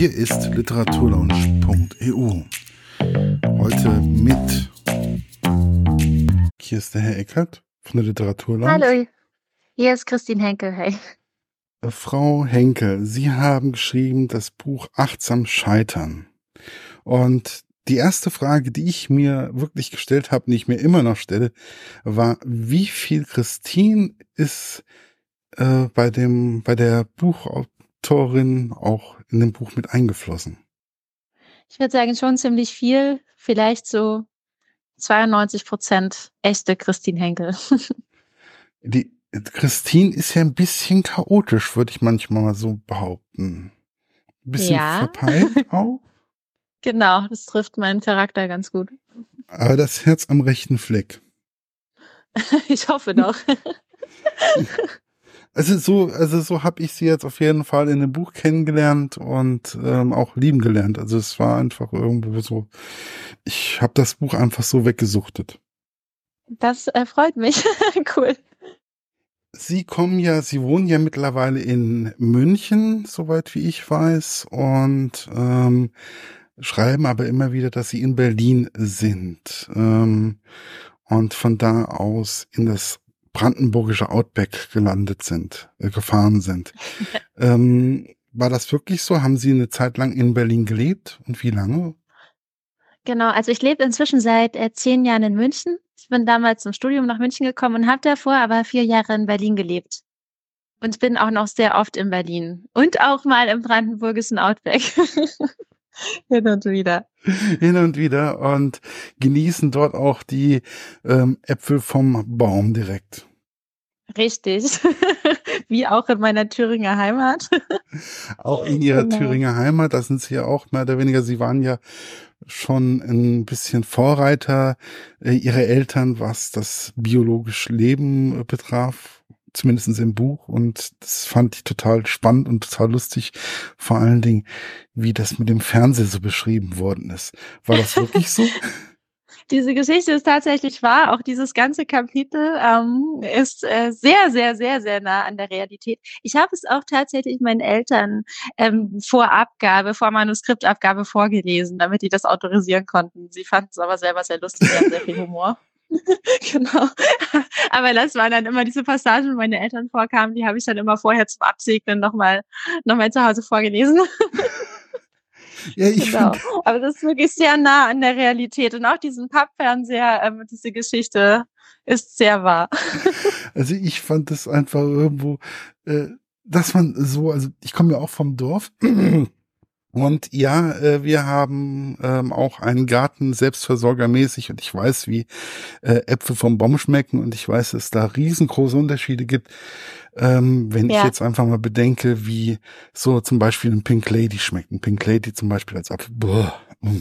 Hier ist literaturlaunch.eu. Heute mit hier ist der Herr Eckert von der Literaturlaunch. Hallo, hier ist Christine Henkel. Hey. Äh, Frau Henkel, Sie haben geschrieben das Buch Achtsam Scheitern. Und die erste Frage, die ich mir wirklich gestellt habe, die ich mir immer noch stelle, war, wie viel Christine ist äh, bei dem, bei der Buchautorin auch in dem Buch mit eingeflossen? Ich würde sagen, schon ziemlich viel, vielleicht so 92 Prozent echte Christine Henkel. Die Christine ist ja ein bisschen chaotisch, würde ich manchmal mal so behaupten. Ein bisschen ja. verpeilt auch. Genau, das trifft meinen Charakter ganz gut. Aber das Herz am rechten Fleck. ich hoffe doch. Also so, also so habe ich sie jetzt auf jeden Fall in dem Buch kennengelernt und ähm, auch lieben gelernt. Also es war einfach irgendwo so, ich habe das Buch einfach so weggesuchtet. Das äh, freut mich. cool. Sie kommen ja, Sie wohnen ja mittlerweile in München, soweit wie ich weiß, und ähm, schreiben aber immer wieder, dass Sie in Berlin sind ähm, und von da aus in das brandenburgische Outback gelandet sind, äh, gefahren sind. ähm, war das wirklich so? Haben Sie eine Zeit lang in Berlin gelebt und wie lange? Genau, also ich lebe inzwischen seit äh, zehn Jahren in München. Ich bin damals zum Studium nach München gekommen und habe davor aber vier Jahre in Berlin gelebt. Und bin auch noch sehr oft in Berlin. Und auch mal im brandenburgischen Outback. Hin und wieder. Hin und wieder und genießen dort auch die ähm, Äpfel vom Baum direkt. Richtig. Wie auch in meiner Thüringer Heimat. auch in ihrer genau. Thüringer Heimat, da sind sie ja auch mehr oder weniger, sie waren ja schon ein bisschen Vorreiter äh, ihrer Eltern, was das biologische Leben äh, betraf zumindest im Buch. Und das fand ich total spannend und total lustig. Vor allen Dingen, wie das mit dem Fernseher so beschrieben worden ist. War das wirklich so? Diese Geschichte ist tatsächlich wahr. Auch dieses ganze Kapitel ähm, ist äh, sehr, sehr, sehr, sehr nah an der Realität. Ich habe es auch tatsächlich meinen Eltern ähm, vor Abgabe, vor Manuskriptabgabe vorgelesen, damit die das autorisieren konnten. Sie fanden es aber selber sehr lustig, sehr viel Humor. genau. Aber das waren dann immer diese Passagen, wo meine Eltern vorkamen, die habe ich dann immer vorher zum Absegnen nochmal noch mal zu Hause vorgelesen. Ja, ich genau. Aber das ist wirklich sehr nah an der Realität. Und auch diesen Pappfernseher, ähm, diese Geschichte ist sehr wahr. Also ich fand das einfach irgendwo, äh, dass man so, also ich komme ja auch vom Dorf. Und ja, äh, wir haben ähm, auch einen Garten selbstversorgermäßig und ich weiß, wie äh, Äpfel vom Baum schmecken und ich weiß, dass es da riesengroße Unterschiede gibt. Ähm, wenn ja. ich jetzt einfach mal bedenke, wie so zum Beispiel ein Pink Lady schmeckt. Ein Pink Lady zum Beispiel als Apfel. Boah, mm.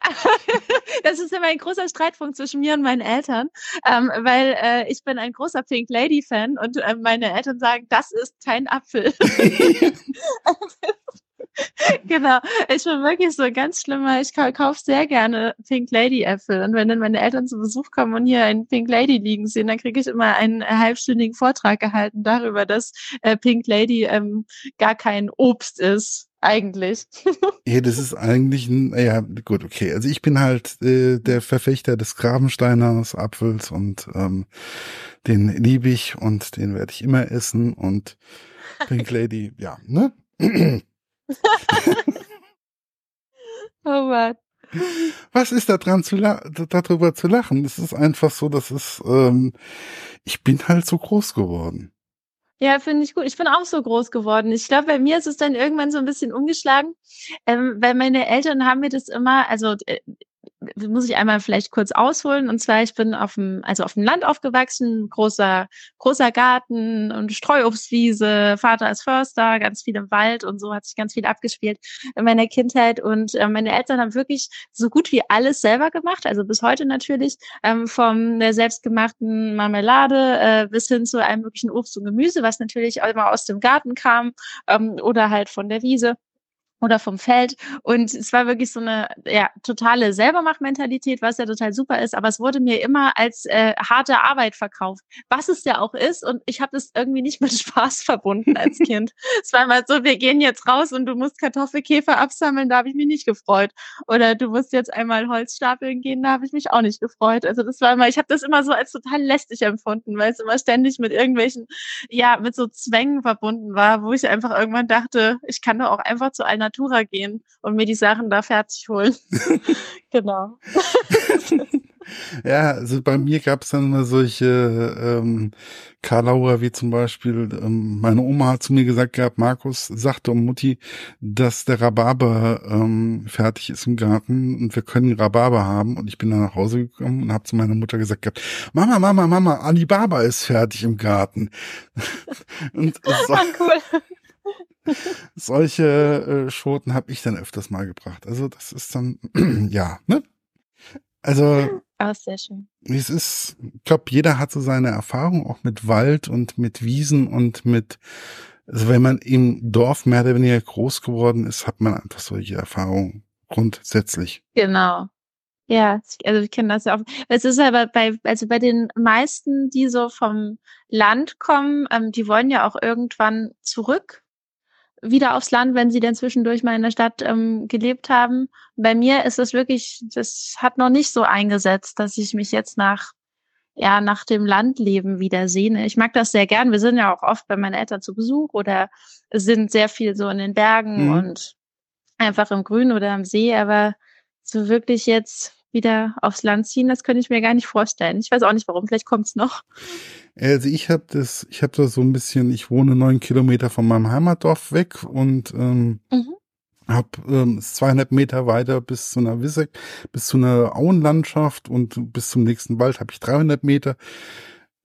das ist immer ein großer Streitpunkt zwischen mir und meinen Eltern, ähm, weil äh, ich bin ein großer Pink Lady Fan und äh, meine Eltern sagen, das ist kein Apfel. genau. Ich bin wirklich so ganz schlimmer. Ich kaufe sehr gerne Pink Lady Äpfel. Und wenn dann meine Eltern zu Besuch kommen und hier einen Pink Lady liegen sehen, dann kriege ich immer einen halbstündigen Vortrag gehalten darüber, dass äh, Pink Lady ähm, gar kein Obst ist. Eigentlich. ja, das ist eigentlich ein, ja, gut, okay. Also ich bin halt äh, der Verfechter des Grabensteiners Apfels und ähm, den liebe ich und den werde ich immer essen und Pink Lady, ja, ne? oh Mann. Was ist da dran zu darüber zu lachen? Es ist einfach so, dass es, ähm, ich bin halt so groß geworden. Ja, finde ich gut. Ich bin auch so groß geworden. Ich glaube, bei mir ist es dann irgendwann so ein bisschen umgeschlagen, ähm, weil meine Eltern haben mir das immer, also äh, muss ich einmal vielleicht kurz ausholen. Und zwar, ich bin auf dem, also auf dem Land aufgewachsen, großer, großer Garten und Streuobstwiese, Vater ist Förster, ganz viel im Wald und so hat sich ganz viel abgespielt in meiner Kindheit. Und äh, meine Eltern haben wirklich so gut wie alles selber gemacht, also bis heute natürlich, ähm, vom der selbstgemachten Marmelade äh, bis hin zu einem möglichen Obst und Gemüse, was natürlich auch immer aus dem Garten kam ähm, oder halt von der Wiese. Oder vom Feld. Und es war wirklich so eine ja, totale Selbermachmentalität, was ja total super ist. Aber es wurde mir immer als äh, harte Arbeit verkauft, was es ja auch ist. Und ich habe das irgendwie nicht mit Spaß verbunden als Kind. es war immer so, wir gehen jetzt raus und du musst Kartoffelkäfer absammeln, da habe ich mich nicht gefreut. Oder du musst jetzt einmal Holz stapeln gehen, da habe ich mich auch nicht gefreut. Also das war immer, ich habe das immer so als total lästig empfunden, weil es immer ständig mit irgendwelchen, ja, mit so Zwängen verbunden war, wo ich einfach irgendwann dachte, ich kann doch auch einfach zu einer Natura gehen und mir die Sachen da fertig holen. genau. ja, also bei mir gab es dann immer solche ähm, Karlauer, wie zum Beispiel, ähm, meine Oma hat zu mir gesagt gehabt, Markus sagte um Mutti, dass der Rhabarber ähm, fertig ist im Garten und wir können Rhabarber haben. Und ich bin dann nach Hause gekommen und habe zu meiner Mutter gesagt gehabt, Mama, Mama, Mama, Alibaba ist fertig im Garten. und so, ah, cool. Solche äh, Schoten habe ich dann öfters mal gebracht. Also das ist dann, ja, ne? Also, oh, sehr schön. es ist, ich glaube, jeder hat so seine Erfahrung auch mit Wald und mit Wiesen und mit, also wenn man im Dorf mehr oder weniger groß geworden ist, hat man einfach solche Erfahrungen grundsätzlich. Genau. Ja, also ich kenne das ja auch. Es ist aber bei, also bei den meisten, die so vom Land kommen, ähm, die wollen ja auch irgendwann zurück wieder aufs Land, wenn sie denn zwischendurch mal in der Stadt ähm, gelebt haben. Bei mir ist es wirklich, das hat noch nicht so eingesetzt, dass ich mich jetzt nach ja nach dem Landleben wieder sehne. Ich mag das sehr gern. Wir sind ja auch oft bei meinen Eltern zu Besuch oder sind sehr viel so in den Bergen mhm. und einfach im Grün oder am See, aber so wirklich jetzt wieder aufs Land ziehen, das könnte ich mir gar nicht vorstellen. Ich weiß auch nicht warum, vielleicht kommt's noch. Also ich habe das, ich habe da so ein bisschen, ich wohne neun Kilometer von meinem Heimatdorf weg und ähm, mhm. habe ähm, 200 Meter weiter bis zu einer Wisse, bis zu einer Auenlandschaft und bis zum nächsten Wald habe ich 300 Meter.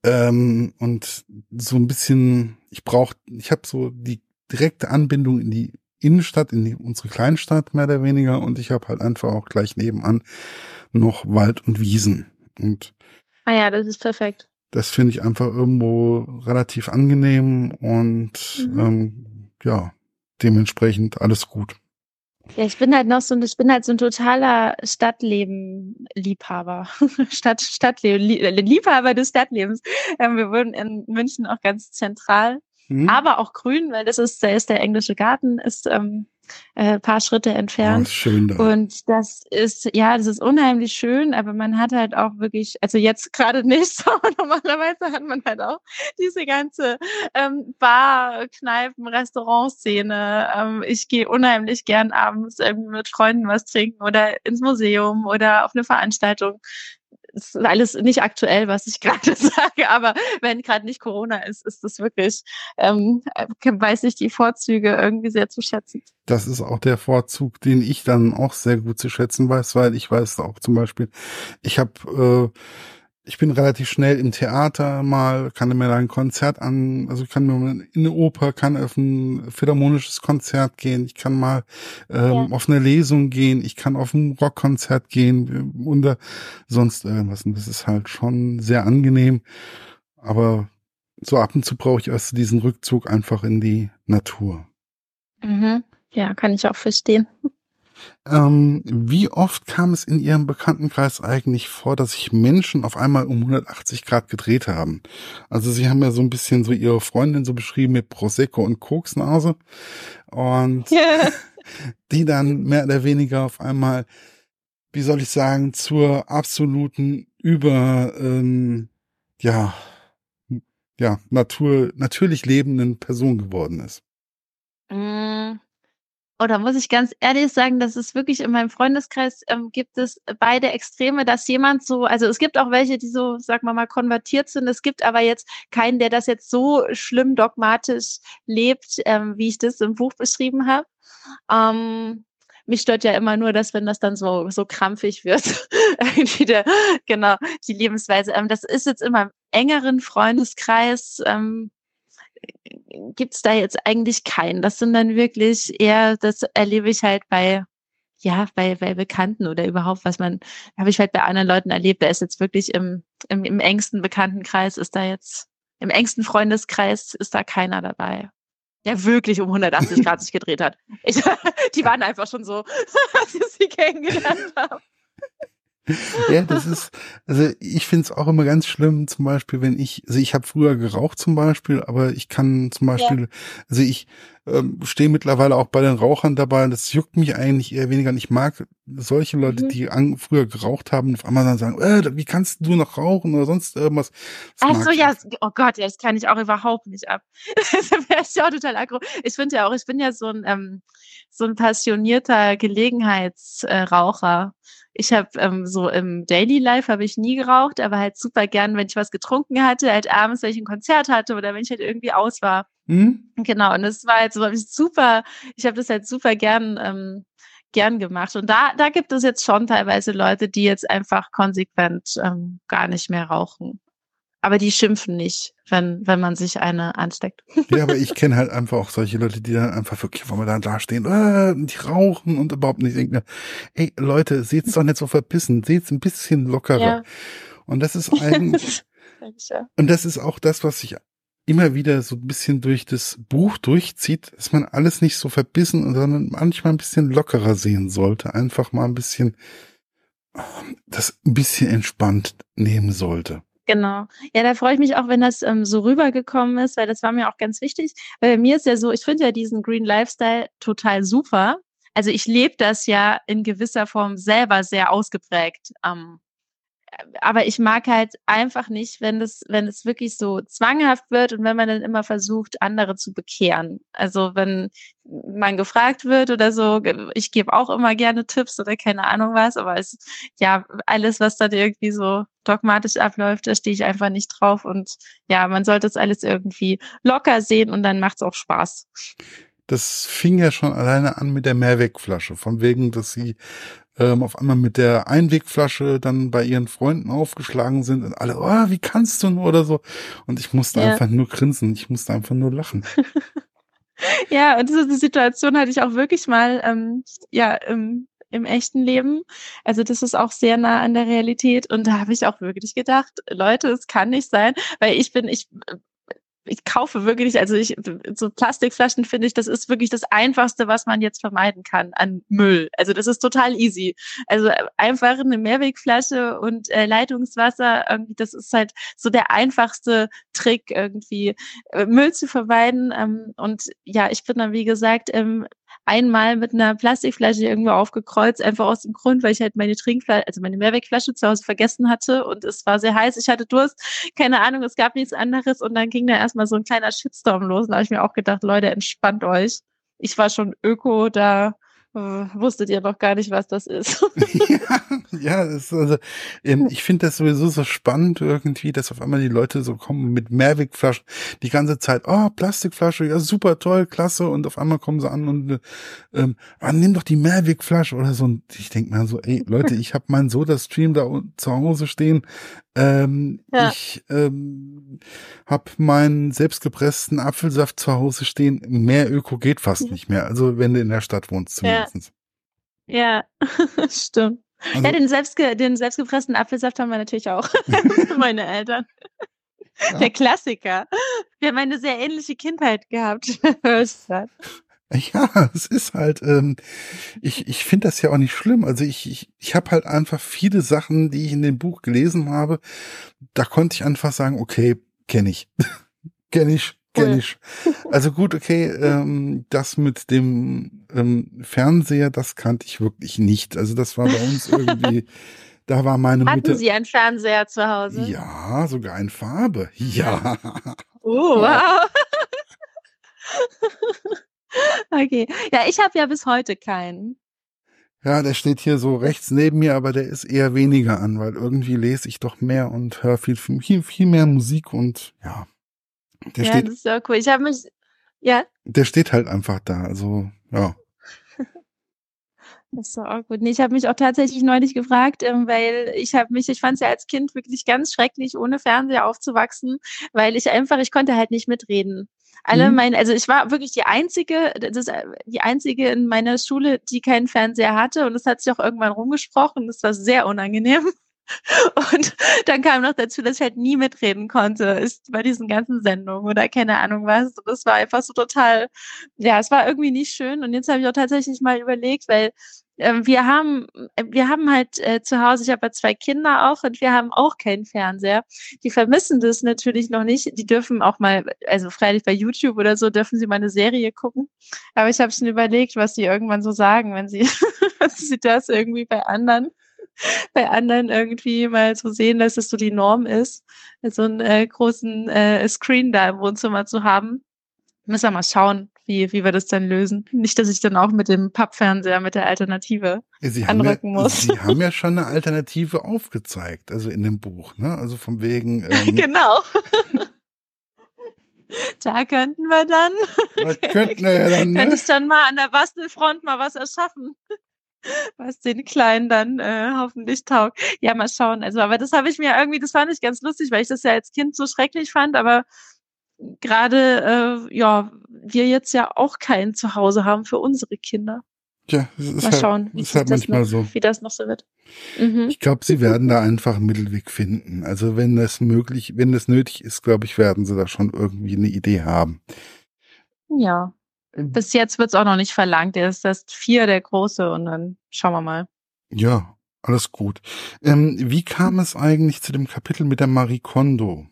Ähm, und so ein bisschen, ich brauche, ich habe so die direkte Anbindung in die Innenstadt, in die, unsere Kleinstadt mehr oder weniger und ich habe halt einfach auch gleich nebenan noch Wald und Wiesen. Und ah ja, das ist perfekt. Das finde ich einfach irgendwo relativ angenehm und mhm. ähm, ja, dementsprechend alles gut. Ja, ich bin halt noch so, ich bin halt so ein totaler Stadtleben-Liebhaber. Stadt, Stadtleben, Liebhaber des Stadtlebens. Ähm, wir wohnen in München auch ganz zentral, mhm. aber auch grün, weil das ist, da ist der englische Garten, ist ähm, äh, paar Schritte entfernt. Oh, schön da. Und das ist, ja, das ist unheimlich schön, aber man hat halt auch wirklich, also jetzt gerade nicht, aber normalerweise hat man halt auch diese ganze ähm, Bar, Kneipen, Restaurantszene. Ähm, ich gehe unheimlich gern abends irgendwie mit Freunden was trinken oder ins Museum oder auf eine Veranstaltung ist alles nicht aktuell, was ich gerade sage, aber wenn gerade nicht Corona ist, ist das wirklich, ähm, weiß ich die Vorzüge irgendwie sehr zu schätzen. Das ist auch der Vorzug, den ich dann auch sehr gut zu schätzen weiß, weil ich weiß auch zum Beispiel, ich habe äh, ich bin relativ schnell im Theater mal, kann mir da ein Konzert an, also kann mir in eine Oper, kann auf ein philharmonisches Konzert gehen, ich kann mal ähm, ja. auf eine Lesung gehen, ich kann auf ein Rockkonzert gehen oder sonst irgendwas. Und das ist halt schon sehr angenehm. Aber so ab und zu brauche ich erst diesen Rückzug einfach in die Natur. Mhm. Ja, kann ich auch verstehen. Ähm, wie oft kam es in Ihrem Bekanntenkreis eigentlich vor, dass sich Menschen auf einmal um 180 Grad gedreht haben? Also Sie haben ja so ein bisschen so Ihre Freundin so beschrieben mit Prosecco und Koksnase und die dann mehr oder weniger auf einmal, wie soll ich sagen, zur absoluten über ähm, ja ja Natur natürlich lebenden Person geworden ist. Mm. Oder muss ich ganz ehrlich sagen, dass es wirklich in meinem Freundeskreis ähm, gibt es beide Extreme, dass jemand so, also es gibt auch welche, die so, sagen wir mal, konvertiert sind. Es gibt aber jetzt keinen, der das jetzt so schlimm dogmatisch lebt, ähm, wie ich das im Buch beschrieben habe. Ähm, mich stört ja immer nur, dass wenn das dann so, so krampfig wird, irgendwie der, genau, die Lebensweise. Ähm, das ist jetzt in meinem engeren Freundeskreis, ähm, gibt's da jetzt eigentlich keinen. Das sind dann wirklich eher, das erlebe ich halt bei, ja, bei, bei Bekannten oder überhaupt, was man, habe ich halt bei anderen Leuten erlebt. Da ist jetzt wirklich im, im, im engsten Bekanntenkreis ist da jetzt, im engsten Freundeskreis ist da keiner dabei. der wirklich um 180 Grad sich gedreht hat. Ich, die waren einfach schon so, als ich sie kennengelernt habe. Ja, das ist, also ich finde es auch immer ganz schlimm, zum Beispiel, wenn ich, also ich habe früher geraucht zum Beispiel, aber ich kann zum Beispiel, ja. also ich ähm, stehe mittlerweile auch bei den Rauchern dabei, das juckt mich eigentlich eher weniger. Und ich mag solche Leute, mhm. die an, früher geraucht haben und auf einmal dann sagen, äh, wie kannst du noch rauchen oder sonst irgendwas. Ach so, ja, oh Gott, ja, das kann ich auch überhaupt nicht ab. das wäre ich auch total aggro. Ich finde ja auch, ich bin ja so ein, ähm, so ein passionierter Gelegenheitsraucher. Äh, ich habe ähm, so im Daily Life habe ich nie geraucht, aber halt super gern, wenn ich was getrunken hatte, halt abends, wenn ich ein Konzert hatte oder wenn ich halt irgendwie aus war. Mhm. Genau, und das war halt so super, ich habe das halt super gern ähm, gern gemacht. Und da, da gibt es jetzt schon teilweise Leute, die jetzt einfach konsequent ähm, gar nicht mehr rauchen aber die schimpfen nicht, wenn, wenn man sich eine ansteckt. Ja, aber ich kenne halt einfach auch solche Leute, die dann einfach wirklich, wo wir dann da stehen, äh, die rauchen und überhaupt nicht denken, ey Leute, seht's doch nicht so verbissen, seht's ein bisschen lockerer. Ja. Und das ist eigentlich, und das ist auch das, was sich immer wieder so ein bisschen durch das Buch durchzieht, dass man alles nicht so verbissen, sondern manchmal ein bisschen lockerer sehen sollte. Einfach mal ein bisschen, das ein bisschen entspannt nehmen sollte. Genau. Ja, da freue ich mich auch, wenn das ähm, so rübergekommen ist, weil das war mir auch ganz wichtig. Weil bei mir ist ja so, ich finde ja diesen Green Lifestyle total super. Also ich lebe das ja in gewisser Form selber sehr ausgeprägt. Ähm, aber ich mag halt einfach nicht, wenn es, wenn es wirklich so zwanghaft wird und wenn man dann immer versucht, andere zu bekehren. Also wenn man gefragt wird oder so, ich gebe auch immer gerne Tipps oder keine Ahnung was, aber es, ja, alles, was dann irgendwie so dogmatisch abläuft, da stehe ich einfach nicht drauf und ja, man sollte es alles irgendwie locker sehen und dann macht es auch Spaß. Das fing ja schon alleine an mit der Mehrwegflasche, von wegen, dass sie ähm, auf einmal mit der Einwegflasche dann bei ihren Freunden aufgeschlagen sind und alle, oh, wie kannst du nur oder so. Und ich musste ja. einfach nur grinsen, ich musste einfach nur lachen. ja, und diese Situation hatte ich auch wirklich mal, ähm, ja, im, im echten Leben. Also das ist auch sehr nah an der Realität. Und da habe ich auch wirklich gedacht, Leute, es kann nicht sein, weil ich bin, ich ich kaufe wirklich, also ich, so Plastikflaschen finde ich, das ist wirklich das Einfachste, was man jetzt vermeiden kann an Müll. Also das ist total easy. Also einfach eine Mehrwegflasche und äh, Leitungswasser, irgendwie, das ist halt so der einfachste Trick, irgendwie äh, Müll zu vermeiden. Ähm, und ja, ich bin dann, wie gesagt, ähm, einmal mit einer Plastikflasche irgendwo aufgekreuzt, einfach aus dem Grund, weil ich halt meine Trinkflasche, also meine Mehrwegflasche zu Hause vergessen hatte und es war sehr heiß, ich hatte Durst, keine Ahnung, es gab nichts anderes und dann ging da erstmal so ein kleiner Shitstorm los. Und da habe ich mir auch gedacht, Leute, entspannt euch. Ich war schon öko, da wusstet ihr noch gar nicht, was das ist. ja, ja das ist also, ähm, ich finde das sowieso so spannend irgendwie, dass auf einmal die Leute so kommen mit Mehrwegflaschen die ganze Zeit, oh, Plastikflasche, ja, super toll, klasse, und auf einmal kommen sie an und ähm, ah, nimm doch die Mehrwegflasche oder so. Und ich denke mir so, ey, Leute, ich habe meinen Soda-Stream da zu Hause stehen, ähm, ja. Ich ähm, habe meinen selbstgepressten Apfelsaft zu Hause stehen. Mehr Öko geht fast nicht mehr. Also wenn du in der Stadt wohnst zumindest. Ja, ja. stimmt. Also, ja, den, selbstge den selbstgepressten Apfelsaft haben wir natürlich auch. Meine Eltern. Ja. Der Klassiker. Wir haben eine sehr ähnliche Kindheit gehabt. Ja, es ist halt, ähm, ich, ich finde das ja auch nicht schlimm. Also ich, ich, ich habe halt einfach viele Sachen, die ich in dem Buch gelesen habe, da konnte ich einfach sagen, okay, kenne ich. kenne ich, kenne ich. Also gut, okay, ähm, das mit dem ähm, Fernseher, das kannte ich wirklich nicht. Also das war bei uns irgendwie, da war meine Hatten Mutter. Hatten Sie einen Fernseher zu Hause? Ja, sogar in Farbe. Ja. Oh, wow. Okay. Ja, ich habe ja bis heute keinen. Ja, der steht hier so rechts neben mir, aber der ist eher weniger an, weil irgendwie lese ich doch mehr und höre viel, viel, viel mehr Musik und ja. Der ja, steht, das ist ja cool. Ich habe mich, ja. Der steht halt einfach da, also ja. Das ist so auch gut. Nee, ich habe mich auch tatsächlich neulich gefragt, ähm, weil ich habe mich, ich fand es ja als Kind wirklich ganz schrecklich, ohne Fernseher aufzuwachsen, weil ich einfach, ich konnte halt nicht mitreden. Alle mhm. meine, also ich war wirklich die einzige, das, die einzige in meiner Schule, die keinen Fernseher hatte und es hat sich auch irgendwann rumgesprochen. Das war sehr unangenehm. Und dann kam noch dazu, dass ich halt nie mitreden konnte, ist bei diesen ganzen Sendungen oder keine Ahnung was. Das war einfach so total, ja, es war irgendwie nicht schön. Und jetzt habe ich auch tatsächlich mal überlegt, weil äh, wir haben, wir haben halt äh, zu Hause, ich habe ja zwei Kinder auch und wir haben auch keinen Fernseher. Die vermissen das natürlich noch nicht. Die dürfen auch mal, also freilich bei YouTube oder so, dürfen sie mal eine Serie gucken. Aber ich habe schon überlegt, was sie irgendwann so sagen, wenn sie, wenn sie das irgendwie bei anderen bei anderen irgendwie mal zu sehen, dass es so die Norm ist, so einen äh, großen äh, Screen da im Wohnzimmer zu haben. Müssen wir mal schauen, wie, wie wir das dann lösen. Nicht, dass ich dann auch mit dem Pappfernseher, mit der Alternative Sie anrücken ja, muss. Sie haben ja schon eine Alternative aufgezeigt, also in dem Buch, ne? Also von wegen. Ähm, genau. Da könnten wir dann. Da könnten wir ja dann. Ne? Könnte ich dann mal an der Bastelfront mal was erschaffen was den Kleinen dann äh, hoffentlich taugt. Ja, mal schauen. Also, aber das habe ich mir irgendwie, das fand ich ganz lustig, weil ich das ja als Kind so schrecklich fand, aber gerade, äh, ja, wir jetzt ja auch kein Zuhause haben für unsere Kinder. Tja, das ist mal halt, schauen, wie, ist halt das manchmal noch, so. wie das noch so wird. Mhm. Ich glaube, sie werden da einfach einen Mittelweg finden. Also wenn das möglich, wenn das nötig ist, glaube ich, werden sie da schon irgendwie eine Idee haben. Ja. Bis jetzt wird es auch noch nicht verlangt. Er ist erst vier, der Große, und dann schauen wir mal. Ja, alles gut. Ähm, wie kam es eigentlich zu dem Kapitel mit der Marie Kondo?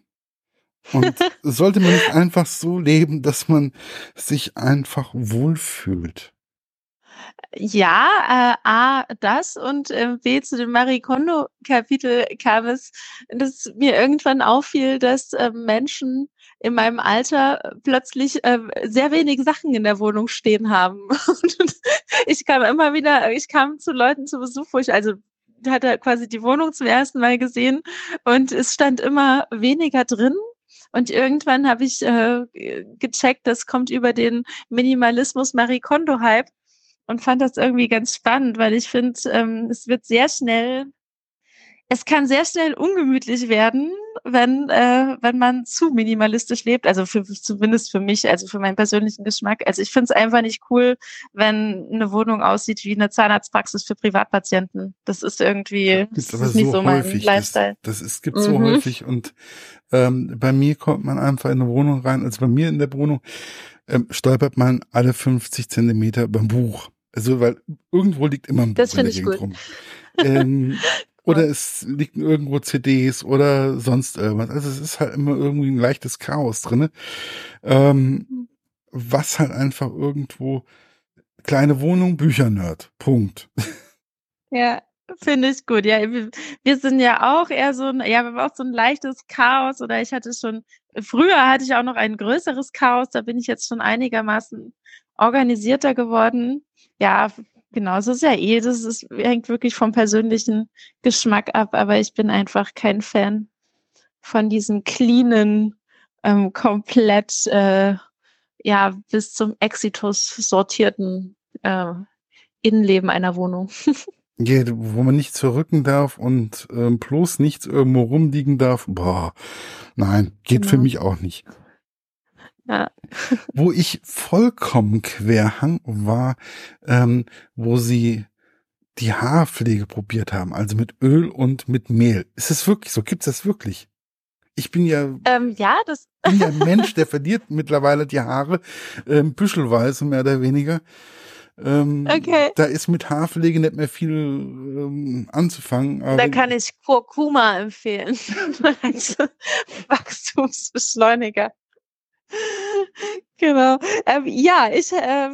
Und sollte man nicht einfach so leben, dass man sich einfach wohlfühlt? Ja, äh, A, das und äh, B, zu dem Marie Kondo-Kapitel kam es, dass mir irgendwann auffiel, dass äh, Menschen in meinem Alter plötzlich äh, sehr wenig Sachen in der Wohnung stehen haben. Und ich kam immer wieder, ich kam zu Leuten zu Besuch, wo ich also hatte quasi die Wohnung zum ersten Mal gesehen und es stand immer weniger drin. Und irgendwann habe ich äh, gecheckt, das kommt über den Minimalismus Marie Kondo Hype und fand das irgendwie ganz spannend, weil ich finde, ähm, es wird sehr schnell es kann sehr schnell ungemütlich werden, wenn, äh, wenn man zu minimalistisch lebt. Also für, zumindest für mich, also für meinen persönlichen Geschmack. Also ich finde es einfach nicht cool, wenn eine Wohnung aussieht wie eine Zahnarztpraxis für Privatpatienten. Das ist irgendwie das, das ist nicht so, so mein Lifestyle. Das, das ist, gibt mhm. so häufig und ähm, bei mir kommt man einfach in eine Wohnung rein. Also bei mir in der Wohnung ähm, stolpert man alle 50 Zentimeter beim Buch. Also, weil irgendwo liegt immer ein Buch das in der ich gut. rum. Ähm, oder es liegen irgendwo CDs oder sonst irgendwas. Also es ist halt immer irgendwie ein leichtes Chaos drinne. Ähm, was halt einfach irgendwo kleine Wohnung, Büchernerd. Punkt. Ja, finde ich gut. Ja, wir, sind ja auch eher so ein, ja, wir haben auch so ein leichtes Chaos oder ich hatte schon, früher hatte ich auch noch ein größeres Chaos, da bin ich jetzt schon einigermaßen organisierter geworden. Ja, Genau, es ist ja eh, das ist, hängt wirklich vom persönlichen Geschmack ab, aber ich bin einfach kein Fan von diesen cleanen, ähm, komplett äh, ja bis zum Exitus sortierten äh, Innenleben einer Wohnung. ja, wo man nicht zurücken darf und ähm, bloß nichts irgendwo rumliegen darf. Boah, nein, geht genau. für mich auch nicht. Ja. wo ich vollkommen querhang war, ähm, wo sie die Haarpflege probiert haben, also mit Öl und mit Mehl. Ist es wirklich so? Gibt es das wirklich? Ich bin ja, ähm, ja, das bin ja ein Mensch, der verliert mittlerweile die Haare, ähm, büschelweise mehr oder weniger. Ähm, okay. Da ist mit Haarpflege nicht mehr viel ähm, anzufangen. da kann ich Kurkuma empfehlen als Wachstumsbeschleuniger genau. Ähm, ja, ich äh,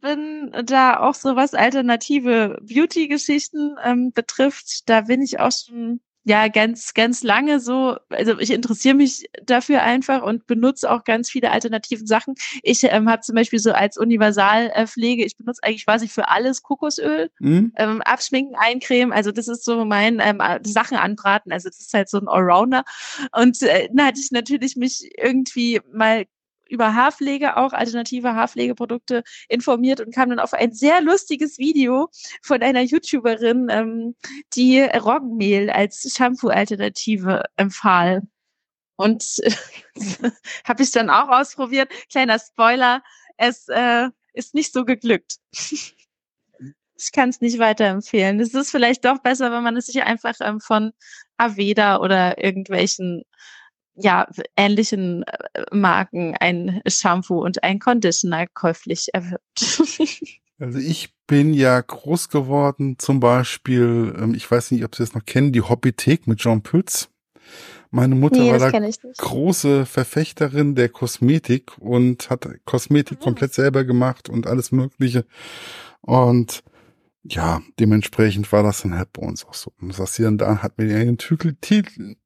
bin da auch so was alternative Beauty-Geschichten ähm, betrifft. Da bin ich auch schon ja ganz ganz lange so. Also ich interessiere mich dafür einfach und benutze auch ganz viele alternativen Sachen. Ich ähm, habe zum Beispiel so als Universalpflege ich benutze eigentlich quasi für alles Kokosöl mhm. ähm, abschminken eincremen. Also das ist so mein ähm, Sachen anbraten. Also das ist halt so ein Allrounder. Und äh, dann hatte ich natürlich mich irgendwie mal über Haarpflege, auch alternative Haarpflegeprodukte informiert und kam dann auf ein sehr lustiges Video von einer YouTuberin, ähm, die Roggenmehl als Shampoo-Alternative empfahl. Und äh, habe ich dann auch ausprobiert. Kleiner Spoiler, es äh, ist nicht so geglückt. Ich kann es nicht weiterempfehlen. Es ist vielleicht doch besser, wenn man es sich einfach ähm, von Aveda oder irgendwelchen ja, ähnlichen äh, Marken ein Shampoo und ein Conditioner käuflich erwirbt. Also ich bin ja groß geworden, zum Beispiel, ähm, ich weiß nicht, ob Sie das noch kennen, die Hobbythek mit Jean Pütz. Meine Mutter nee, war da große Verfechterin der Kosmetik und hat Kosmetik mhm. komplett selber gemacht und alles Mögliche. Und ja, dementsprechend war das dann halt bei uns auch so. Und was sie dann da hat mit ihren Tügel,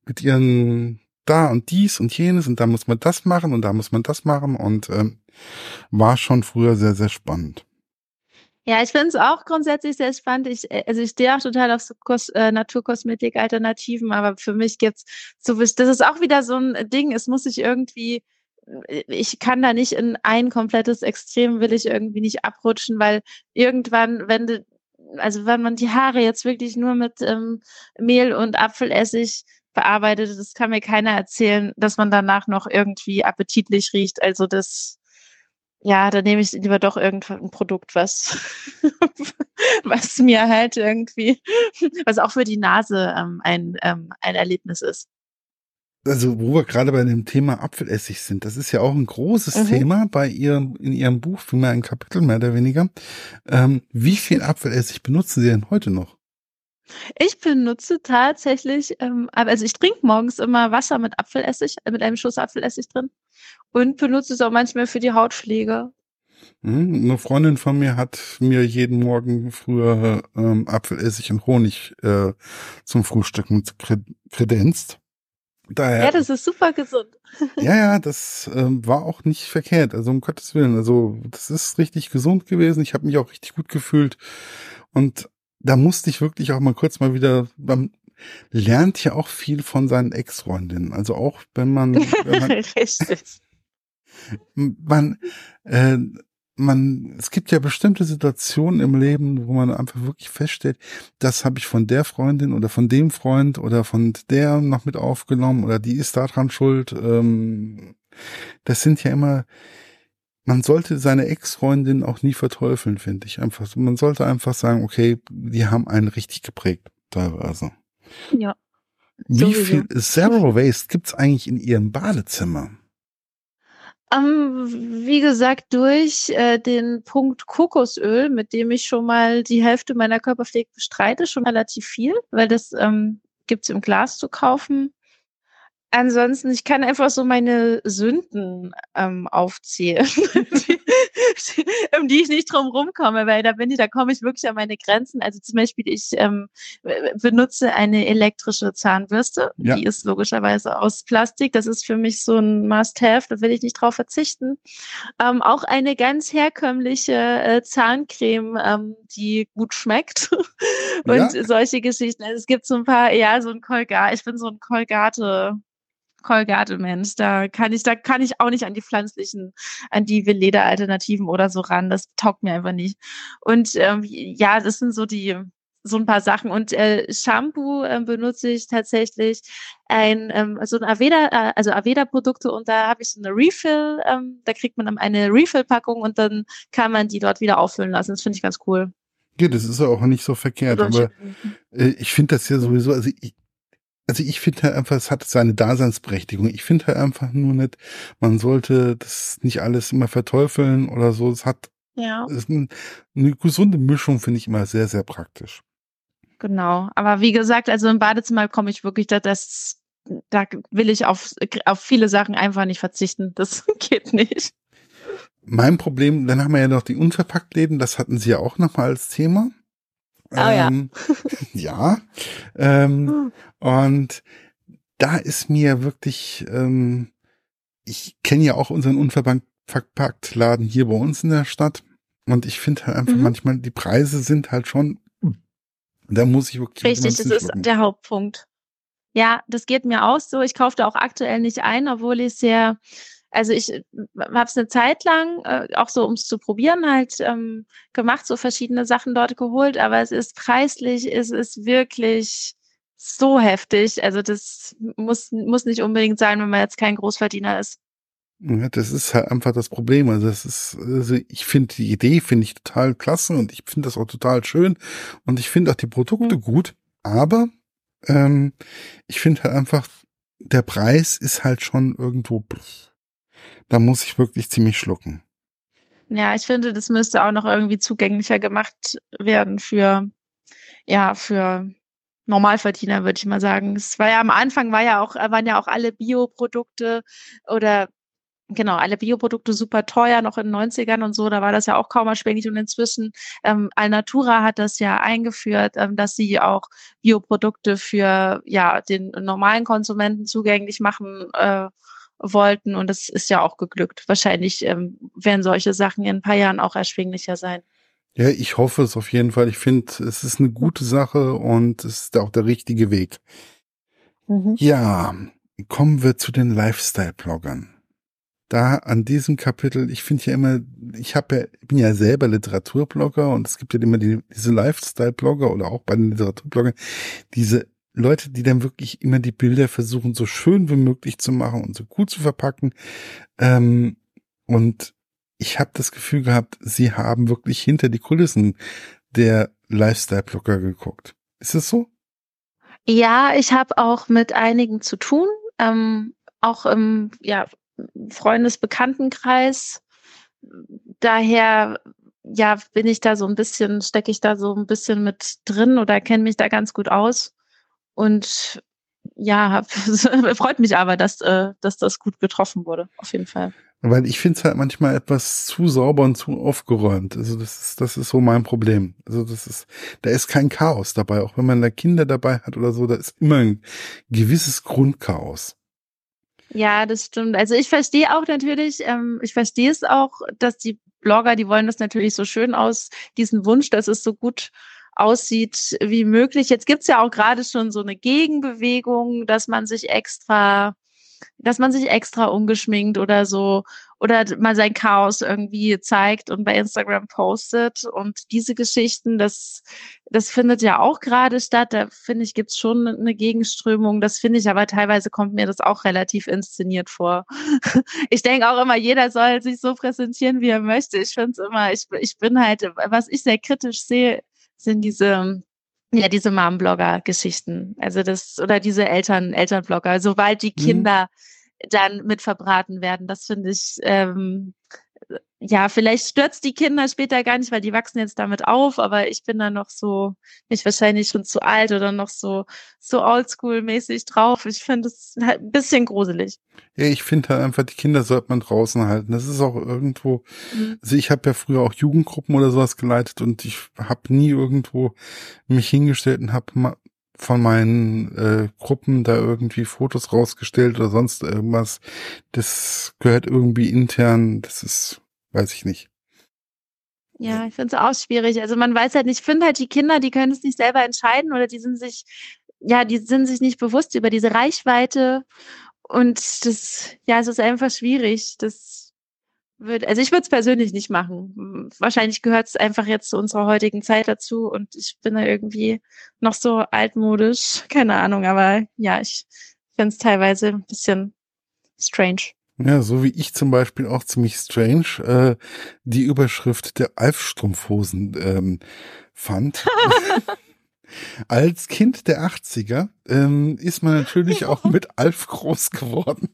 mit ihren da und dies und jenes und da muss man das machen und da muss man das machen und ähm, war schon früher sehr, sehr spannend. Ja, ich finde es auch grundsätzlich sehr spannend. Ich, äh, also ich stehe auch total auf so Kos äh, Naturkosmetik-Alternativen, aber für mich gibt's so, das ist auch wieder so ein Ding, es muss sich irgendwie, äh, ich kann da nicht in ein komplettes Extrem, will ich irgendwie nicht abrutschen, weil irgendwann, wenn du, also wenn man die Haare jetzt wirklich nur mit ähm, Mehl und Apfelessig bearbeitet, das kann mir keiner erzählen, dass man danach noch irgendwie appetitlich riecht. Also das, ja, da nehme ich lieber doch irgendein Produkt, was, was mir halt irgendwie, was auch für die Nase ähm, ein, ähm, ein Erlebnis ist. Also, wo wir gerade bei dem Thema Apfelessig sind, das ist ja auch ein großes mhm. Thema bei ihrem, in ihrem Buch, für mehr ein Kapitel mehr oder weniger. Ähm, wie viel Apfelessig benutzen Sie denn heute noch? Ich benutze tatsächlich, ähm, also ich trinke morgens immer Wasser mit Apfelessig, äh, mit einem Schuss Apfelessig drin und benutze es auch manchmal für die Hautpflege. Hm, eine Freundin von mir hat mir jeden Morgen früher ähm, Apfelessig und Honig äh, zum Frühstücken kredenzt. Daher, ja, das ist super gesund. ja, ja, das ähm, war auch nicht verkehrt. Also um Gottes Willen. Also das ist richtig gesund gewesen. Ich habe mich auch richtig gut gefühlt. Und da musste ich wirklich auch mal kurz mal wieder, man lernt ja auch viel von seinen Ex-Freundinnen. Also auch wenn man, wenn man Richtig. man, äh, man, es gibt ja bestimmte Situationen im Leben, wo man einfach wirklich feststellt, das habe ich von der Freundin oder von dem Freund oder von der noch mit aufgenommen oder die ist daran schuld. Ähm, das sind ja immer, man sollte seine Ex-Freundin auch nie verteufeln, finde ich. Einfach, man sollte einfach sagen, okay, die haben einen richtig geprägt, teilweise. Ja. Wie sowieso. viel Zero Waste gibt's eigentlich in Ihrem Badezimmer? Um, ähm, wie gesagt, durch äh, den Punkt Kokosöl, mit dem ich schon mal die Hälfte meiner Körperpflege bestreite, schon relativ viel, weil das ähm, gibt's im Glas zu kaufen. Ansonsten, ich kann einfach so meine Sünden ähm, aufzählen, die, um die ich nicht drum rumkomme, weil da bin ich, da komme ich wirklich an meine Grenzen. Also zum Beispiel, ich ähm, benutze eine elektrische Zahnbürste, ja. die ist logischerweise aus Plastik. Das ist für mich so ein Must-Have, da will ich nicht drauf verzichten. Ähm, auch eine ganz herkömmliche äh, Zahncreme, ähm, die gut schmeckt und ja. solche Geschichten. Also es gibt so ein paar, ja, so ein Colgate. Ich bin so ein Colgate Colgate-Mensch. Da kann ich, da kann ich auch nicht an die pflanzlichen, an die Veleda-Alternativen oder so ran. Das taugt mir einfach nicht. Und ähm, ja, das sind so die so ein paar Sachen. Und äh, Shampoo äh, benutze ich tatsächlich ein ähm, so ein Aveda, äh, also Aveda-Produkte und da habe ich so eine Refill, ähm, da kriegt man eine Refill-Packung und dann kann man die dort wieder auffüllen lassen. Das finde ich ganz cool. Ja, das ist ja auch nicht so verkehrt, aber äh, ich finde das ja sowieso, also ich, also ich finde halt einfach, es hat seine Daseinsberechtigung. Ich finde halt einfach nur nicht, man sollte das nicht alles immer verteufeln oder so. Es hat ja. ist ein, eine gesunde Mischung, finde ich immer sehr, sehr praktisch. Genau. Aber wie gesagt, also im Badezimmer komme ich wirklich, da, das, da will ich auf, auf viele Sachen einfach nicht verzichten. Das geht nicht. Mein Problem, dann haben wir ja noch die Unverpacktläden, das hatten Sie ja auch nochmal als Thema. Oh ähm, ja. ja. Ähm, hm. und da ist mir wirklich, ähm, ich kenne ja auch unseren Unverpackt-Laden hier bei uns in der Stadt. Und ich finde halt einfach mhm. manchmal, die Preise sind halt schon, da muss ich wirklich. Richtig, das ist der Hauptpunkt. Ja, das geht mir auch so. Ich kaufe da auch aktuell nicht ein, obwohl ich sehr also ich äh, habe es eine Zeit lang, äh, auch so um es zu probieren, halt ähm, gemacht, so verschiedene Sachen dort geholt, aber es ist preislich, es ist wirklich so heftig. Also das muss, muss nicht unbedingt sein, wenn man jetzt kein Großverdiener ist. Ja, das ist halt einfach das Problem. Also das ist, also ich finde die Idee finde ich total klasse und ich finde das auch total schön und ich finde auch die Produkte mhm. gut. Aber ähm, ich finde halt einfach der Preis ist halt schon irgendwo. Da muss ich wirklich ziemlich schlucken. Ja, ich finde, das müsste auch noch irgendwie zugänglicher gemacht werden für ja für Normalverdiener, würde ich mal sagen. Es war ja am Anfang war ja auch waren ja auch alle Bioprodukte oder Genau, alle Bioprodukte super teuer, noch in den 90ern und so, da war das ja auch kaum erschwinglich. Und inzwischen, ähm, Alnatura hat das ja eingeführt, ähm, dass sie auch Bioprodukte für ja den normalen Konsumenten zugänglich machen äh, wollten. Und das ist ja auch geglückt. Wahrscheinlich ähm, werden solche Sachen in ein paar Jahren auch erschwinglicher sein. Ja, ich hoffe es auf jeden Fall. Ich finde, es ist eine gute Sache und es ist auch der richtige Weg. Mhm. Ja, kommen wir zu den Lifestyle-Bloggern da an diesem Kapitel, ich finde ja immer, ich habe ja, ich bin ja selber Literaturblogger und es gibt ja immer die, diese Lifestyle-Blogger oder auch bei den Literaturbloggern, diese Leute, die dann wirklich immer die Bilder versuchen, so schön wie möglich zu machen und so gut zu verpacken. Ähm, und ich habe das Gefühl gehabt, sie haben wirklich hinter die Kulissen der Lifestyle-Blogger geguckt. Ist es so? Ja, ich habe auch mit einigen zu tun. Ähm, auch im, ja, Freundesbekanntenkreis. Daher ja, bin ich da so ein bisschen, stecke ich da so ein bisschen mit drin oder kenne mich da ganz gut aus. Und ja, hab, freut mich aber, dass, äh, dass das gut getroffen wurde, auf jeden Fall. Weil ich finde es halt manchmal etwas zu sauber und zu aufgeräumt. Also das ist, das ist so mein Problem. Also das ist, da ist kein Chaos dabei. Auch wenn man da Kinder dabei hat oder so, da ist immer ein gewisses Grundchaos. Ja, das stimmt. Also ich verstehe auch natürlich, ähm, ich verstehe es auch, dass die Blogger, die wollen das natürlich so schön aus, diesen Wunsch, dass es so gut aussieht wie möglich. Jetzt gibt's ja auch gerade schon so eine Gegenbewegung, dass man sich extra dass man sich extra ungeschminkt oder so oder mal sein Chaos irgendwie zeigt und bei Instagram postet und diese Geschichten, das, das findet ja auch gerade statt. Da finde ich, gibt's schon eine Gegenströmung. Das finde ich aber teilweise kommt mir das auch relativ inszeniert vor. Ich denke auch immer, jeder soll sich so präsentieren, wie er möchte. Ich finde es immer, ich, ich bin halt, was ich sehr kritisch sehe, sind diese ja, diese Mom-Blogger-Geschichten. Also das, oder diese Eltern, Elternblogger. Sobald die mhm. Kinder mhm. dann mit verbraten werden, das finde ich, ähm, ja, vielleicht stürzt die Kinder später gar nicht, weil die wachsen jetzt damit auf, aber ich bin da noch so, nicht wahrscheinlich schon zu alt oder noch so, so oldschool-mäßig drauf. Ich finde es halt ein bisschen gruselig. Ja, ich finde halt einfach, die Kinder sollte man draußen halten. Das ist auch irgendwo, mhm. also ich habe ja früher auch Jugendgruppen oder sowas geleitet und ich habe nie irgendwo mich hingestellt und habe von meinen äh, Gruppen da irgendwie Fotos rausgestellt oder sonst irgendwas. Das gehört irgendwie intern, das ist weiß ich nicht. Ja, ich finde es auch schwierig. Also man weiß halt nicht, ich finde halt die Kinder, die können es nicht selber entscheiden oder die sind sich, ja, die sind sich nicht bewusst über diese Reichweite. Und das, ja, es ist einfach schwierig. Das wird, also ich würde es persönlich nicht machen. Wahrscheinlich gehört es einfach jetzt zu unserer heutigen Zeit dazu und ich bin da irgendwie noch so altmodisch. Keine Ahnung, aber ja, ich finde es teilweise ein bisschen strange. Ja, so wie ich zum Beispiel auch ziemlich strange äh, die Überschrift der Alf-Strumpfhosen ähm, fand. Als Kind der 80er ähm, ist man natürlich auch mit Alf groß geworden.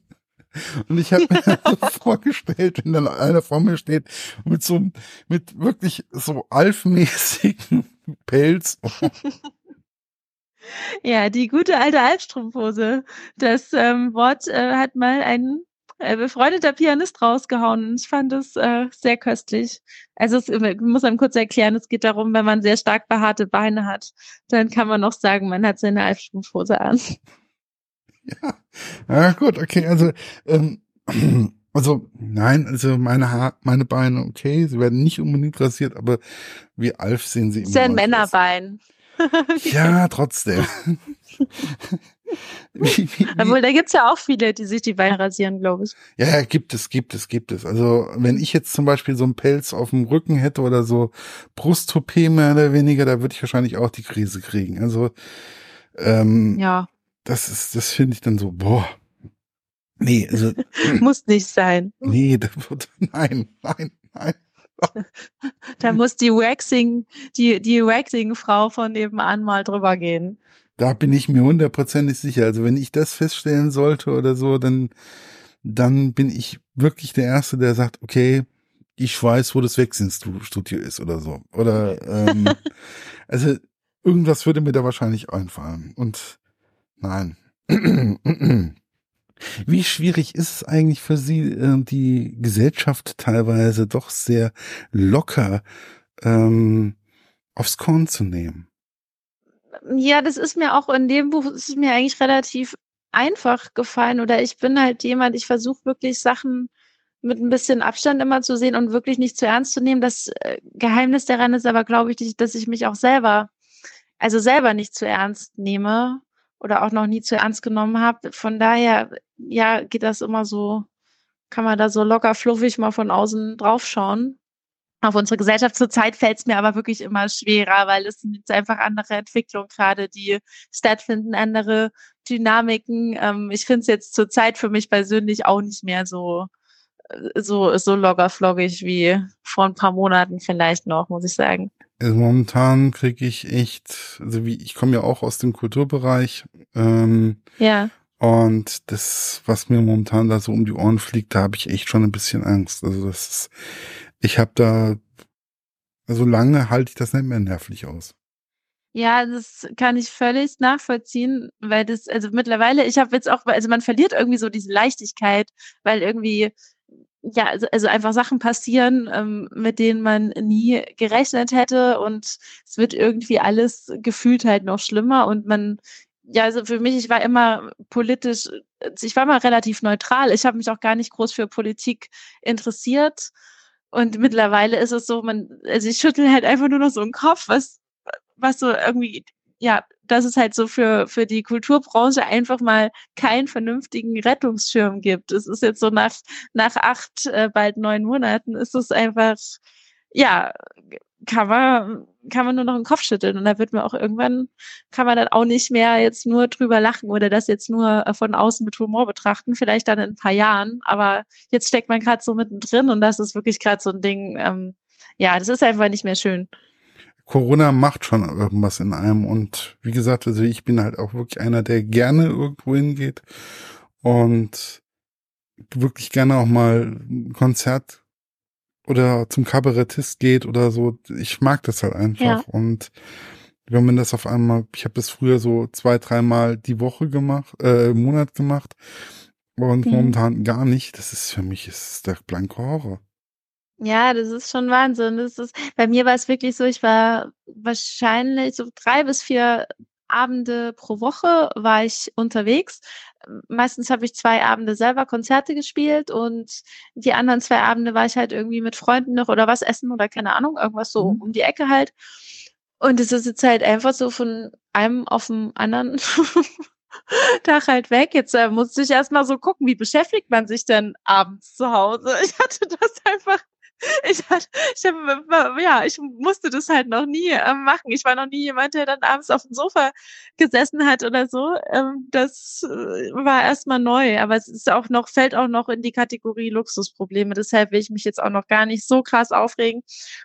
Und ich habe mir so vorgestellt, wenn dann einer vor mir steht mit so mit wirklich so Alf-mäßigen Pelz. Ja, die gute alte Alfstrumpfhose. Das ähm, Wort äh, hat mal ein äh, befreundeter Pianist rausgehauen. Ich fand es äh, sehr köstlich. Also es, ich muss einem kurz erklären, es geht darum, wenn man sehr stark behaarte Beine hat, dann kann man noch sagen, man hat seine Alpstrumpfhose an. Ja, ja gut, okay, also ähm, also nein, also meine Haar, meine Beine, okay, sie werden nicht unbedingt rasiert, aber wie Alf sehen sie immer. Ist ja ein Männerbein. ja, trotzdem. wie, wie, Obwohl, da gibt's ja auch viele, die sich die Beine rasieren, glaube ich. Ja, ja, gibt es, gibt es, gibt es. Also wenn ich jetzt zum Beispiel so einen Pelz auf dem Rücken hätte oder so Brusttoupet mehr oder weniger, da würde ich wahrscheinlich auch die Krise kriegen. Also ähm, ja. Das ist, das finde ich dann so, boah. Nee, also. muss nicht sein. Nee, das wird, nein, nein, nein. da muss die Waxing, die, die Waxing-Frau von nebenan mal drüber gehen. Da bin ich mir hundertprozentig sicher. Also wenn ich das feststellen sollte oder so, dann, dann bin ich wirklich der Erste, der sagt, okay, ich weiß, wo das Waxing-Studio ist oder so. Oder, ähm, also irgendwas würde mir da wahrscheinlich einfallen. Und nein. Wie schwierig ist es eigentlich für Sie, äh, die Gesellschaft teilweise doch sehr locker ähm, aufs Korn zu nehmen? Ja, das ist mir auch in dem Buch, ist mir eigentlich relativ einfach gefallen. Oder ich bin halt jemand, ich versuche wirklich Sachen mit ein bisschen Abstand immer zu sehen und wirklich nicht zu ernst zu nehmen. Das äh, Geheimnis daran ist aber, glaube ich, dass ich mich auch selber, also selber nicht zu ernst nehme oder auch noch nie zu ernst genommen habe. Von daher, ja, geht das immer so, kann man da so locker fluffig mal von außen draufschauen. Auf unsere Gesellschaft zurzeit fällt es mir aber wirklich immer schwerer, weil es sind jetzt einfach andere Entwicklungen gerade, die stattfinden, andere Dynamiken. Ähm, ich finde es jetzt zurzeit für mich persönlich auch nicht mehr so äh, so so loggerfloggig wie vor ein paar Monaten vielleicht noch, muss ich sagen. Also momentan kriege ich echt, also wie ich komme ja auch aus dem Kulturbereich. Ähm, ja. Und das, was mir momentan da so um die Ohren fliegt, da habe ich echt schon ein bisschen Angst. Also das ist, ich habe da, so lange halte ich das nicht mehr nervlich aus. Ja, das kann ich völlig nachvollziehen, weil das, also mittlerweile, ich habe jetzt auch, also man verliert irgendwie so diese Leichtigkeit, weil irgendwie ja, also, also einfach Sachen passieren, ähm, mit denen man nie gerechnet hätte und es wird irgendwie alles gefühlt halt noch schlimmer und man, ja, also für mich, ich war immer politisch, ich war mal relativ neutral. Ich habe mich auch gar nicht groß für Politik interessiert. Und mittlerweile ist es so, man, also ich schüttel halt einfach nur noch so einen Kopf, was, was so irgendwie ja, dass es halt so für, für die Kulturbranche einfach mal keinen vernünftigen Rettungsschirm gibt. Es ist jetzt so nach, nach acht, äh, bald neun Monaten ist es einfach, ja, kann man, kann man nur noch den Kopf schütteln. Und da wird man auch irgendwann, kann man dann auch nicht mehr jetzt nur drüber lachen oder das jetzt nur äh, von außen mit Humor betrachten, vielleicht dann in ein paar Jahren. Aber jetzt steckt man gerade so mittendrin und das ist wirklich gerade so ein Ding, ähm, ja, das ist einfach nicht mehr schön. Corona macht schon irgendwas in einem. Und wie gesagt, also ich bin halt auch wirklich einer, der gerne irgendwo hingeht und wirklich gerne auch mal ein Konzert oder zum Kabarettist geht oder so. Ich mag das halt einfach. Ja. Und wenn man das auf einmal, ich habe das früher so zwei, dreimal die Woche gemacht, äh, im Monat gemacht und mhm. momentan gar nicht. Das ist für mich ist der blanke Horror. Ja, das ist schon Wahnsinn. Das ist bei mir war es wirklich so, ich war wahrscheinlich so drei bis vier Abende pro Woche war ich unterwegs. Meistens habe ich zwei Abende selber Konzerte gespielt und die anderen zwei Abende war ich halt irgendwie mit Freunden noch oder was essen oder keine Ahnung, irgendwas so mhm. um die Ecke halt. Und es ist jetzt halt einfach so von einem auf den anderen Tag halt weg. Jetzt äh, musste ich erstmal so gucken, wie beschäftigt man sich denn abends zu Hause. Ich hatte das einfach ich hatte, ich hab, ja, ich musste das halt noch nie äh, machen. Ich war noch nie jemand, der dann abends auf dem Sofa gesessen hat oder so. Ähm, das äh, war erstmal neu, aber es ist auch noch, fällt auch noch in die Kategorie Luxusprobleme. Deshalb will ich mich jetzt auch noch gar nicht so krass aufregen.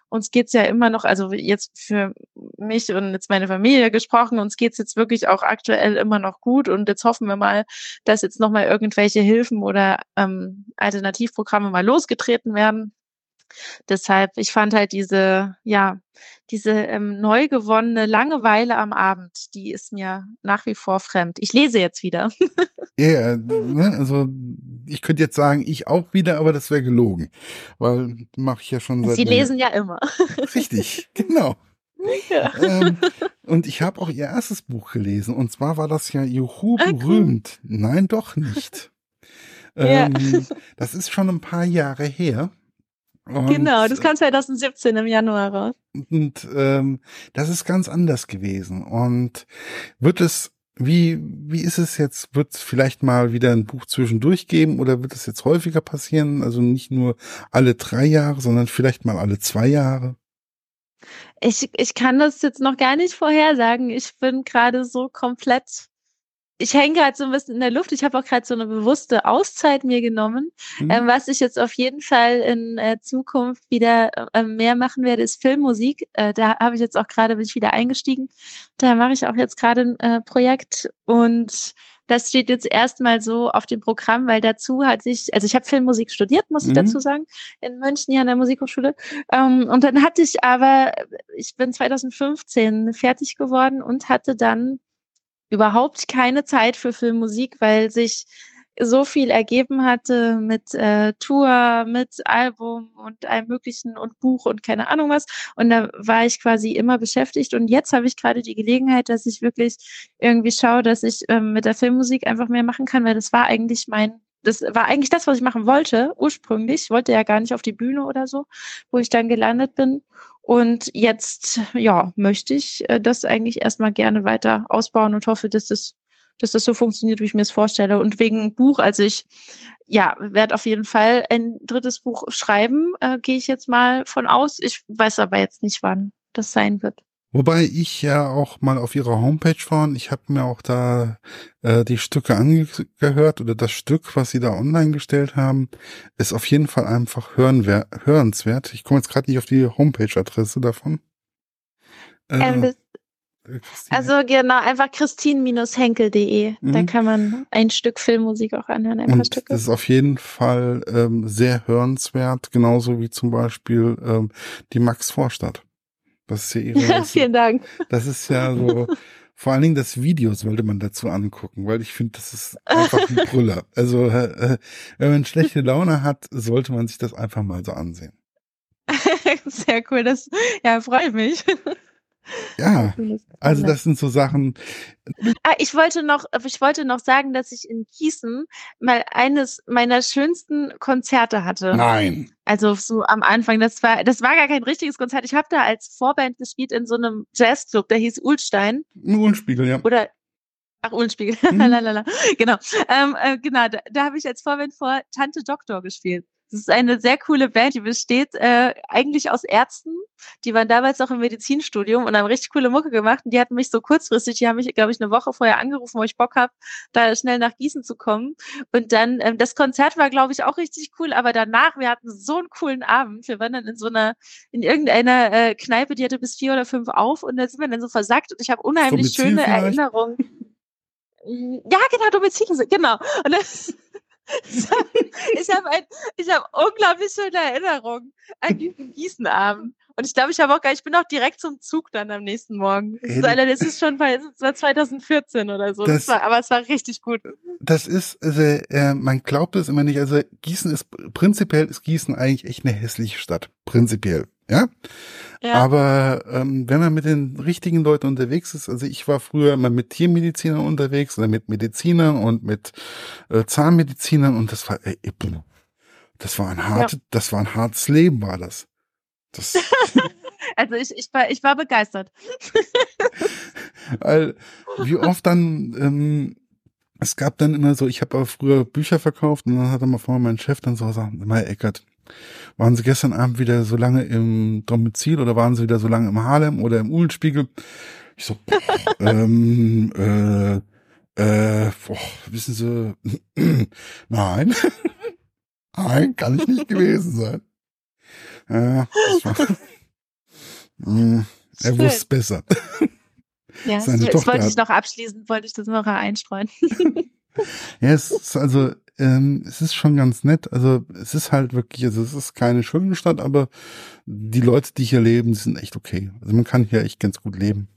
Uns geht's ja immer noch, also jetzt für mich und jetzt meine Familie gesprochen, uns geht's jetzt wirklich auch aktuell immer noch gut und jetzt hoffen wir mal, dass jetzt nochmal irgendwelche Hilfen oder ähm, Alternativprogramme mal losgetreten werden Deshalb, ich fand halt diese, ja, diese ähm, neu gewonnene Langeweile am Abend, die ist mir nach wie vor fremd. Ich lese jetzt wieder. Ja, yeah, ne, also ich könnte jetzt sagen, ich auch wieder, aber das wäre gelogen, weil mache ich ja schon seit. Sie lesen ja immer. Richtig, genau. Ja. Ähm, und ich habe auch ihr erstes Buch gelesen und zwar war das ja Juhu berühmt. Ah, cool. Nein, doch nicht. Ja. Ähm, das ist schon ein paar Jahre her. Und, genau, das kam 2017 im Januar raus. Und ähm, das ist ganz anders gewesen. Und wird es, wie, wie ist es jetzt? Wird es vielleicht mal wieder ein Buch zwischendurch geben oder wird es jetzt häufiger passieren? Also nicht nur alle drei Jahre, sondern vielleicht mal alle zwei Jahre? Ich, ich kann das jetzt noch gar nicht vorhersagen. Ich bin gerade so komplett ich hänge gerade so ein bisschen in der Luft. Ich habe auch gerade so eine bewusste Auszeit mir genommen. Mhm. Ähm, was ich jetzt auf jeden Fall in äh, Zukunft wieder äh, mehr machen werde, ist Filmmusik. Äh, da habe ich jetzt auch gerade bin ich wieder eingestiegen. Da mache ich auch jetzt gerade ein äh, Projekt und das steht jetzt erstmal so auf dem Programm, weil dazu hat sich, also ich habe Filmmusik studiert, muss ich mhm. dazu sagen, in München hier an der Musikhochschule. Ähm, und dann hatte ich aber, ich bin 2015 fertig geworden und hatte dann überhaupt keine Zeit für Filmmusik, weil sich so viel ergeben hatte mit äh, Tour, mit Album und allem möglichen und Buch und keine Ahnung was. Und da war ich quasi immer beschäftigt. Und jetzt habe ich gerade die Gelegenheit, dass ich wirklich irgendwie schaue, dass ich ähm, mit der Filmmusik einfach mehr machen kann, weil das war eigentlich mein das war eigentlich das, was ich machen wollte, ursprünglich. Ich wollte ja gar nicht auf die Bühne oder so, wo ich dann gelandet bin. Und jetzt, ja, möchte ich äh, das eigentlich erstmal gerne weiter ausbauen und hoffe, dass das, dass das so funktioniert, wie ich mir es vorstelle. Und wegen Buch, also ich, ja, werde auf jeden Fall ein drittes Buch schreiben, äh, gehe ich jetzt mal von aus. Ich weiß aber jetzt nicht, wann das sein wird. Wobei ich ja auch mal auf ihrer Homepage war ich habe mir auch da äh, die Stücke angehört oder das Stück, was sie da online gestellt haben, ist auf jeden Fall einfach hörenswert. Ich komme jetzt gerade nicht auf die Homepage-Adresse davon. Äh, ähm, äh, also genau, einfach christine-henkel.de. Mhm. Da kann man ein Stück Filmmusik auch anhören, ein Und paar Stücke. Das ist auf jeden Fall ähm, sehr hörenswert, genauso wie zum Beispiel ähm, die Max Vorstadt. Das ist ja ihre. Ja, vielen Dank. Das ist ja so. Vor allen Dingen das Video sollte man dazu angucken, weil ich finde, das ist einfach ein Brüller. Also äh, äh, wenn man schlechte Laune hat, sollte man sich das einfach mal so ansehen. Sehr cool, das ja freut mich. Ja, also das sind so Sachen. Ah, ich wollte noch, ich wollte noch sagen, dass ich in Gießen mal eines meiner schönsten Konzerte hatte. Nein. Also so am Anfang, das war, das war gar kein richtiges Konzert. Ich habe da als Vorband gespielt in so einem Jazzclub, der hieß Ulstein. Uhlenspiegel, ja. Oder Ach, Uhlenspiegel. Mhm. genau. Ähm, äh, genau, da, da habe ich als Vorband vor Tante Doktor gespielt. Das ist eine sehr coole Band, die besteht äh, eigentlich aus Ärzten. Die waren damals noch im Medizinstudium und haben richtig coole Mucke gemacht. Und die hatten mich so kurzfristig, die haben mich, glaube ich, eine Woche vorher angerufen, wo ich Bock habe, da schnell nach Gießen zu kommen. Und dann, ähm, das Konzert war, glaube ich, auch richtig cool. Aber danach, wir hatten so einen coolen Abend. Wir waren dann in so einer, in irgendeiner äh, Kneipe, die hatte bis vier oder fünf auf. Und da sind wir dann so versackt. Und ich habe unheimlich schöne vielleicht? Erinnerungen. Ja, genau, Domizil, genau. Und das, ich habe ein, ich habe unglaublich schöne Erinnerungen an diesen Gießenabend. Und ich glaube, ich habe auch gar, ich bin auch direkt zum Zug dann am nächsten Morgen. Das ist, Alter, das ist schon war 2014 oder so. Das, das war, aber es war richtig gut. Das ist, also, äh, man glaubt es immer nicht. Also Gießen ist prinzipiell ist Gießen eigentlich echt eine hässliche Stadt. Prinzipiell. Ja. ja. Aber ähm, wenn man mit den richtigen Leuten unterwegs ist, also ich war früher immer mit Tiermedizinern unterwegs oder mit Medizinern und mit äh, Zahnmedizinern und das war, ey, das war ein hartes, ja. das war ein hartes Leben, war das. das also ich, ich war, ich war begeistert. Weil, wie oft dann, ähm, es gab dann immer so, ich habe aber früher Bücher verkauft und dann hat dann mal vorher mein Chef dann so gesagt, mal Eckert, waren Sie gestern Abend wieder so lange im Domizil oder waren Sie wieder so lange im Harlem oder im Uhlenspiegel? Ich so, boah, ähm, äh, äh, boah, wissen Sie, nein, nein, kann ich nicht gewesen sein. Ja, das war, mh, er wusste es besser. Ja, Seine das Tochter wollte ich noch abschließend, wollte ich das noch einstreuen. ja, es ist also, ähm, es ist schon ganz nett. Also es ist halt wirklich, also es ist keine schöne Stadt, aber die Leute, die hier leben, die sind echt okay. Also man kann hier echt ganz gut leben.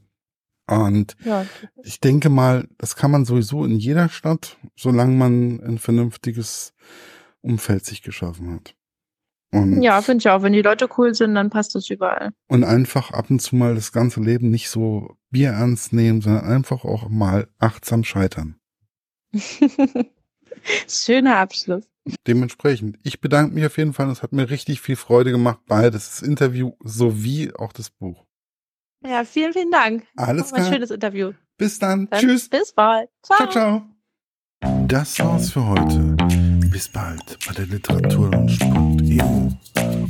Und ja. ich denke mal, das kann man sowieso in jeder Stadt, solange man ein vernünftiges Umfeld sich geschaffen hat. Und ja, finde ich auch. Wenn die Leute cool sind, dann passt das überall. Und einfach ab und zu mal das ganze Leben nicht so Bier ernst nehmen, sondern einfach auch mal achtsam scheitern. Schöner Abschluss. Dementsprechend, ich bedanke mich auf jeden Fall. Es hat mir richtig viel Freude gemacht, beides das Interview sowie auch das Buch. Ja, vielen, vielen Dank. Alles klar. Ein schönes Interview. Bis dann. dann. Tschüss. Bis bald. Ciao. ciao, ciao. Das war's für heute. Bis bald bei der Literaturlaunch.eu.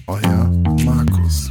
Euer Markus.